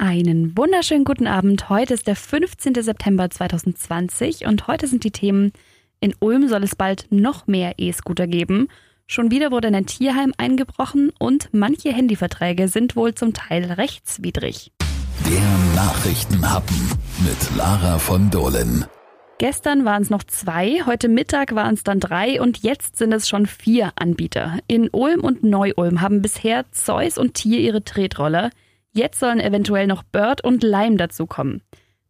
Einen wunderschönen guten Abend. Heute ist der 15. September 2020 und heute sind die Themen in Ulm soll es bald noch mehr E-Scooter geben. Schon wieder wurde in ein Tierheim eingebrochen und manche Handyverträge sind wohl zum Teil rechtswidrig. Der Nachrichtenhappen mit Lara von Dohlen. Gestern waren es noch zwei, heute Mittag waren es dann drei und jetzt sind es schon vier Anbieter. In Ulm und Neu-Ulm haben bisher Zeus und Tier ihre Tretroller. Jetzt sollen eventuell noch Bird und Lime dazukommen.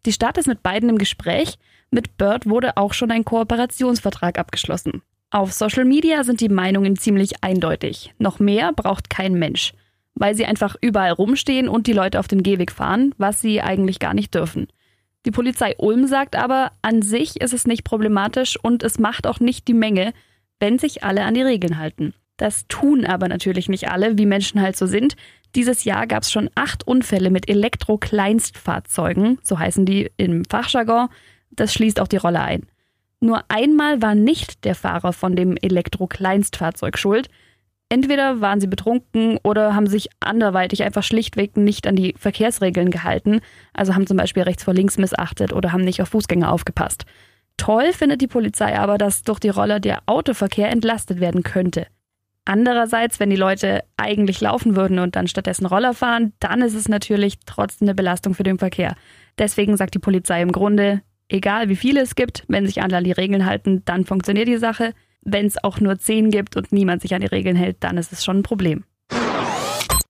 Die Stadt ist mit beiden im Gespräch. Mit Bird wurde auch schon ein Kooperationsvertrag abgeschlossen. Auf Social Media sind die Meinungen ziemlich eindeutig. Noch mehr braucht kein Mensch, weil sie einfach überall rumstehen und die Leute auf dem Gehweg fahren, was sie eigentlich gar nicht dürfen. Die Polizei Ulm sagt aber, an sich ist es nicht problematisch und es macht auch nicht die Menge, wenn sich alle an die Regeln halten. Das tun aber natürlich nicht alle, wie Menschen halt so sind. Dieses Jahr gab es schon acht Unfälle mit Elektro-Kleinstfahrzeugen, so heißen die im Fachjargon. Das schließt auch die Rolle ein. Nur einmal war nicht der Fahrer von dem Elektro-Kleinstfahrzeug schuld. Entweder waren sie betrunken oder haben sich anderweitig einfach schlichtweg nicht an die Verkehrsregeln gehalten, also haben zum Beispiel rechts vor links missachtet oder haben nicht auf Fußgänger aufgepasst. Toll findet die Polizei aber, dass durch die Roller der Autoverkehr entlastet werden könnte. Andererseits, wenn die Leute eigentlich laufen würden und dann stattdessen Roller fahren, dann ist es natürlich trotzdem eine Belastung für den Verkehr. Deswegen sagt die Polizei im Grunde, egal wie viele es gibt, wenn sich alle an die Regeln halten, dann funktioniert die Sache. Wenn es auch nur zehn gibt und niemand sich an die Regeln hält, dann ist es schon ein Problem.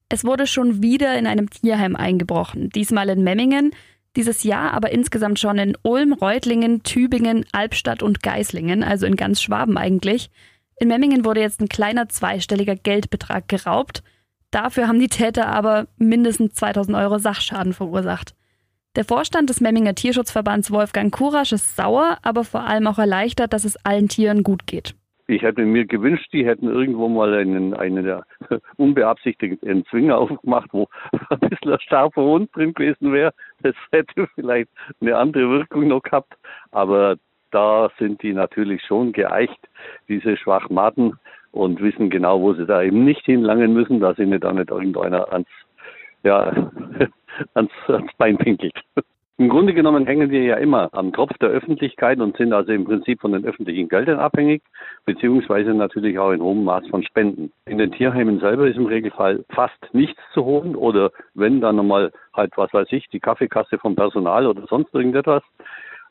Es wurde schon wieder in einem Tierheim eingebrochen, diesmal in Memmingen, dieses Jahr aber insgesamt schon in Ulm, Reutlingen, Tübingen, Albstadt und Geislingen, also in ganz Schwaben eigentlich. In Memmingen wurde jetzt ein kleiner zweistelliger Geldbetrag geraubt. Dafür haben die Täter aber mindestens 2000 Euro Sachschaden verursacht. Der Vorstand des Memminger Tierschutzverbands Wolfgang Kurasch ist sauer, aber vor allem auch erleichtert, dass es allen Tieren gut geht. Ich hätte mir gewünscht, die hätten irgendwo mal einen, einen unbeabsichtigten Zwinger aufgemacht, wo ein bisschen ein scharfer Hund drin gewesen wäre. Das hätte vielleicht eine andere Wirkung noch gehabt. Aber da sind die natürlich schon geeicht, diese Schwachmaten, und wissen genau, wo sie da eben nicht hinlangen müssen, dass ihnen da nicht irgendeiner ans, ja, ans, ans Bein pinkelt. Im Grunde genommen hängen wir ja immer am Tropf der Öffentlichkeit und sind also im Prinzip von den öffentlichen Geldern abhängig, beziehungsweise natürlich auch in hohem Maß von Spenden. In den Tierheimen selber ist im Regelfall fast nichts zu holen oder wenn dann nochmal halt, was weiß ich, die Kaffeekasse vom Personal oder sonst irgendetwas.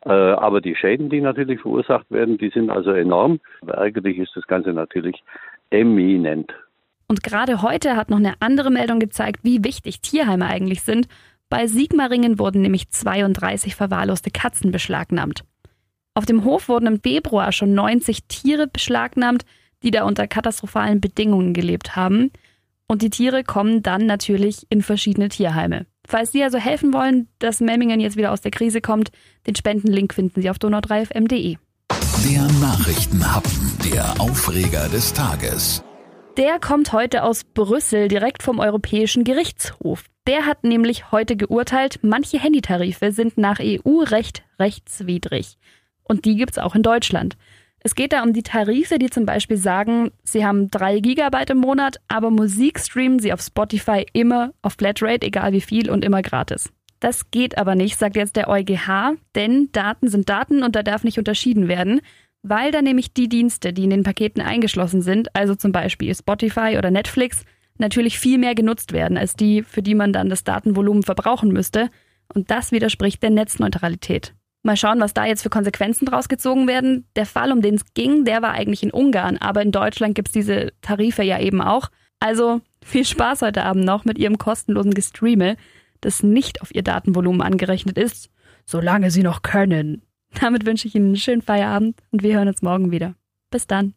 Äh, aber die Schäden, die natürlich verursacht werden, die sind also enorm. Ärgerlich ist das Ganze natürlich eminent. Und gerade heute hat noch eine andere Meldung gezeigt, wie wichtig Tierheime eigentlich sind. Bei Sigmaringen wurden nämlich 32 verwahrloste Katzen beschlagnahmt. Auf dem Hof wurden im Februar schon 90 Tiere beschlagnahmt, die da unter katastrophalen Bedingungen gelebt haben. Und die Tiere kommen dann natürlich in verschiedene Tierheime. Falls Sie also helfen wollen, dass Memmingen jetzt wieder aus der Krise kommt, den Spendenlink finden Sie auf donau3fm.de. Der Nachrichtenhappen, der Aufreger des Tages. Der kommt heute aus Brüssel, direkt vom Europäischen Gerichtshof. Der hat nämlich heute geurteilt, manche Handytarife sind nach EU-Recht rechtswidrig. Und die gibt's auch in Deutschland. Es geht da um die Tarife, die zum Beispiel sagen, sie haben drei Gigabyte im Monat, aber Musik streamen sie auf Spotify immer auf Flatrate, egal wie viel und immer gratis. Das geht aber nicht, sagt jetzt der EuGH, denn Daten sind Daten und da darf nicht unterschieden werden, weil da nämlich die Dienste, die in den Paketen eingeschlossen sind, also zum Beispiel Spotify oder Netflix, natürlich viel mehr genutzt werden als die, für die man dann das Datenvolumen verbrauchen müsste. Und das widerspricht der Netzneutralität. Mal schauen, was da jetzt für Konsequenzen draus gezogen werden. Der Fall, um den es ging, der war eigentlich in Ungarn, aber in Deutschland gibt es diese Tarife ja eben auch. Also viel Spaß heute Abend noch mit Ihrem kostenlosen Gestreame, das nicht auf Ihr Datenvolumen angerechnet ist, solange Sie noch können. Damit wünsche ich Ihnen einen schönen Feierabend und wir hören uns morgen wieder. Bis dann.